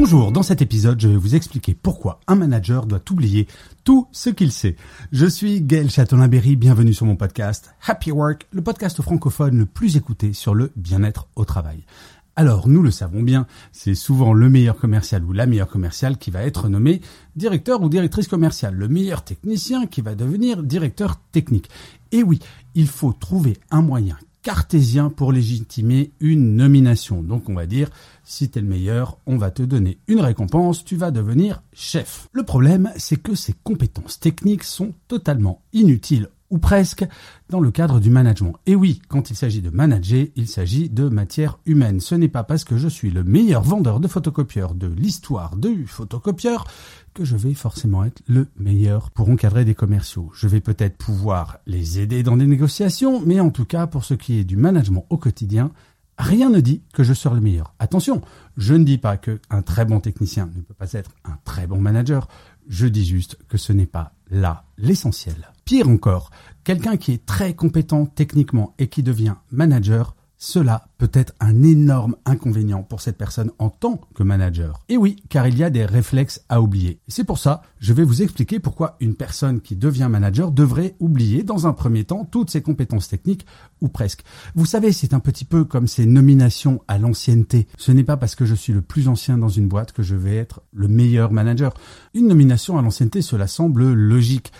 Bonjour, dans cet épisode, je vais vous expliquer pourquoi un manager doit oublier tout ce qu'il sait. Je suis Gaël Châtelain-Berry, bienvenue sur mon podcast Happy Work, le podcast francophone le plus écouté sur le bien-être au travail. Alors, nous le savons bien, c'est souvent le meilleur commercial ou la meilleure commerciale qui va être nommé directeur ou directrice commerciale, le meilleur technicien qui va devenir directeur technique. Et oui, il faut trouver un moyen cartésien pour légitimer une nomination. Donc on va dire, si t'es le meilleur, on va te donner une récompense, tu vas devenir chef. Le problème, c'est que ces compétences techniques sont totalement inutiles ou presque, dans le cadre du management. Et oui, quand il s'agit de manager, il s'agit de matière humaine. Ce n'est pas parce que je suis le meilleur vendeur de photocopieurs de l'histoire du photocopieur que je vais forcément être le meilleur pour encadrer des commerciaux. Je vais peut-être pouvoir les aider dans des négociations, mais en tout cas, pour ce qui est du management au quotidien, rien ne dit que je serai le meilleur. Attention, je ne dis pas qu'un très bon technicien ne peut pas être un très bon manager. Je dis juste que ce n'est pas là l'essentiel. Pire encore, quelqu'un qui est très compétent techniquement et qui devient manager, cela peut être un énorme inconvénient pour cette personne en tant que manager. Et oui, car il y a des réflexes à oublier. C'est pour ça, je vais vous expliquer pourquoi une personne qui devient manager devrait oublier dans un premier temps toutes ses compétences techniques, ou presque. Vous savez, c'est un petit peu comme ces nominations à l'ancienneté. Ce n'est pas parce que je suis le plus ancien dans une boîte que je vais être le meilleur manager. Une nomination à l'ancienneté, cela semble logique.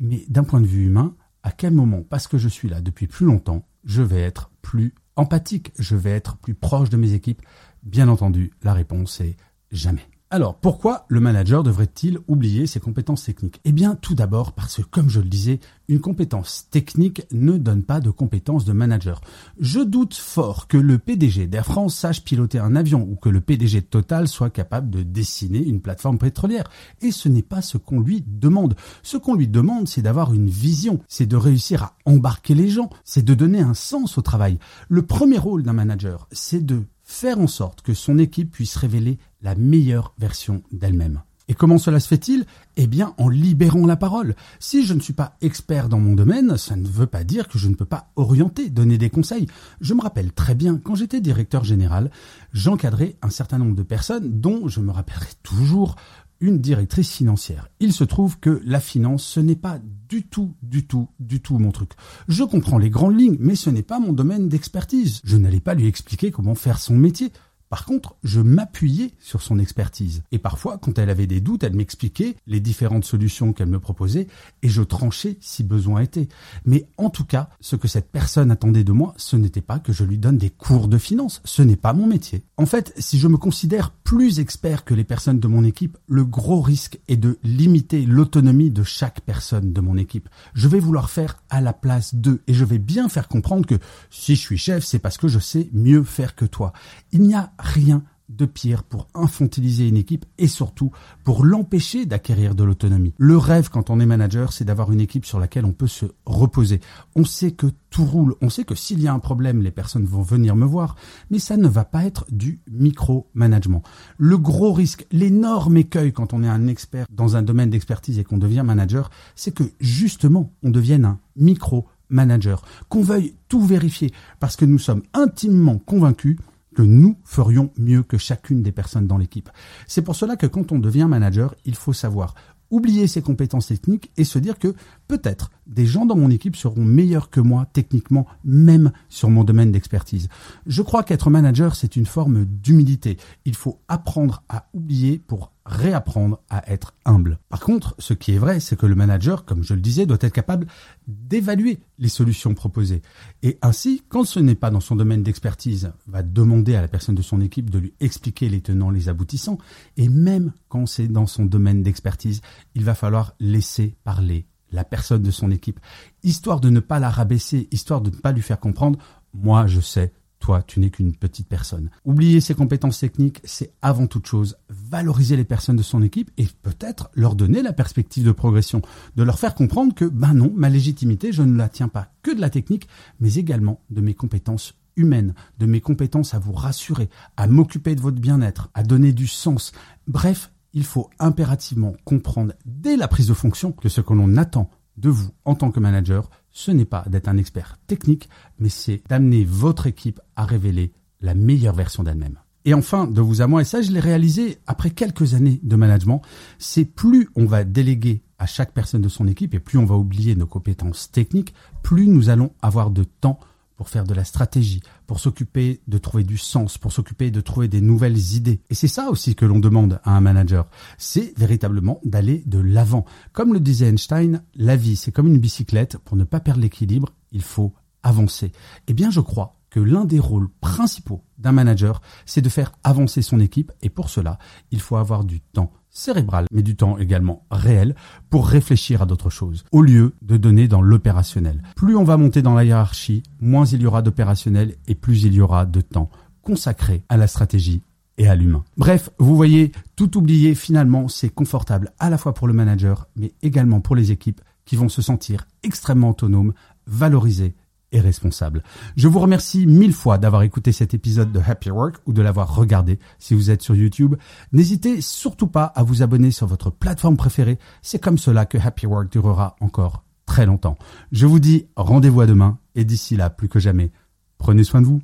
Mais d'un point de vue humain, à quel moment, parce que je suis là depuis plus longtemps, je vais être plus empathique, je vais être plus proche de mes équipes? Bien entendu, la réponse est jamais. Alors, pourquoi le manager devrait-il oublier ses compétences techniques? Eh bien, tout d'abord parce que, comme je le disais, une compétence technique ne donne pas de compétences de manager. Je doute fort que le PDG d'Air France sache piloter un avion ou que le PDG de Total soit capable de dessiner une plateforme pétrolière. Et ce n'est pas ce qu'on lui demande. Ce qu'on lui demande, c'est d'avoir une vision, c'est de réussir à embarquer les gens, c'est de donner un sens au travail. Le premier rôle d'un manager, c'est de faire en sorte que son équipe puisse révéler la meilleure version d'elle-même. Et comment cela se fait-il? Eh bien en libérant la parole. Si je ne suis pas expert dans mon domaine, ça ne veut pas dire que je ne peux pas orienter, donner des conseils. Je me rappelle très bien, quand j'étais directeur général, j'encadrais un certain nombre de personnes dont je me rappellerai toujours une directrice financière. Il se trouve que la finance, ce n'est pas du tout, du tout, du tout mon truc. Je comprends les grandes lignes, mais ce n'est pas mon domaine d'expertise. Je n'allais pas lui expliquer comment faire son métier. Par contre, je m'appuyais sur son expertise. Et parfois, quand elle avait des doutes, elle m'expliquait les différentes solutions qu'elle me proposait et je tranchais si besoin était. Mais en tout cas, ce que cette personne attendait de moi, ce n'était pas que je lui donne des cours de finance. Ce n'est pas mon métier. En fait, si je me considère plus expert que les personnes de mon équipe, le gros risque est de limiter l'autonomie de chaque personne de mon équipe. Je vais vouloir faire à la place d'eux et je vais bien faire comprendre que si je suis chef, c'est parce que je sais mieux faire que toi. Il n'y a rien de pire pour infantiliser une équipe et surtout pour l'empêcher d'acquérir de l'autonomie. Le rêve quand on est manager, c'est d'avoir une équipe sur laquelle on peut se reposer. On sait que tout roule, on sait que s'il y a un problème, les personnes vont venir me voir, mais ça ne va pas être du micro-management. Le gros risque, l'énorme écueil quand on est un expert dans un domaine d'expertise et qu'on devient manager, c'est que justement, on devienne un micro-manager, qu'on veuille tout vérifier parce que nous sommes intimement convaincus nous ferions mieux que chacune des personnes dans l'équipe. C'est pour cela que quand on devient manager, il faut savoir oublier ses compétences techniques et se dire que peut-être des gens dans mon équipe seront meilleurs que moi techniquement, même sur mon domaine d'expertise. Je crois qu'être manager, c'est une forme d'humilité. Il faut apprendre à oublier pour réapprendre à être humble. Par contre, ce qui est vrai, c'est que le manager, comme je le disais, doit être capable d'évaluer les solutions proposées. Et ainsi, quand ce n'est pas dans son domaine d'expertise, va demander à la personne de son équipe de lui expliquer les tenants, les aboutissants. Et même quand c'est dans son domaine d'expertise, il va falloir laisser parler la personne de son équipe, histoire de ne pas la rabaisser, histoire de ne pas lui faire comprendre, moi je sais toi, tu n'es qu'une petite personne. Oublier ses compétences techniques, c'est avant toute chose valoriser les personnes de son équipe et peut-être leur donner la perspective de progression, de leur faire comprendre que, ben non, ma légitimité, je ne la tiens pas que de la technique, mais également de mes compétences humaines, de mes compétences à vous rassurer, à m'occuper de votre bien-être, à donner du sens. Bref, il faut impérativement comprendre dès la prise de fonction que ce que l'on attend de vous en tant que manager, ce n'est pas d'être un expert technique, mais c'est d'amener votre équipe à révéler la meilleure version d'elle-même. Et enfin, de vous à moi, et ça je l'ai réalisé après quelques années de management, c'est plus on va déléguer à chaque personne de son équipe et plus on va oublier nos compétences techniques, plus nous allons avoir de temps pour faire de la stratégie, pour s'occuper de trouver du sens, pour s'occuper de trouver des nouvelles idées. Et c'est ça aussi que l'on demande à un manager. C'est véritablement d'aller de l'avant. Comme le disait Einstein, la vie c'est comme une bicyclette. Pour ne pas perdre l'équilibre, il faut avancer. Eh bien, je crois que l'un des rôles principaux d'un manager, c'est de faire avancer son équipe. Et pour cela, il faut avoir du temps cérébral, mais du temps également réel pour réfléchir à d'autres choses, au lieu de donner dans l'opérationnel. Plus on va monter dans la hiérarchie, moins il y aura d'opérationnel et plus il y aura de temps consacré à la stratégie et à l'humain. Bref, vous voyez, tout oublier finalement, c'est confortable à la fois pour le manager, mais également pour les équipes qui vont se sentir extrêmement autonomes, valorisées et responsable. Je vous remercie mille fois d'avoir écouté cet épisode de Happy Work ou de l'avoir regardé si vous êtes sur YouTube. N'hésitez surtout pas à vous abonner sur votre plateforme préférée. C'est comme cela que Happy Work durera encore très longtemps. Je vous dis rendez-vous à demain et d'ici là, plus que jamais, prenez soin de vous.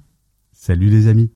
Salut les amis.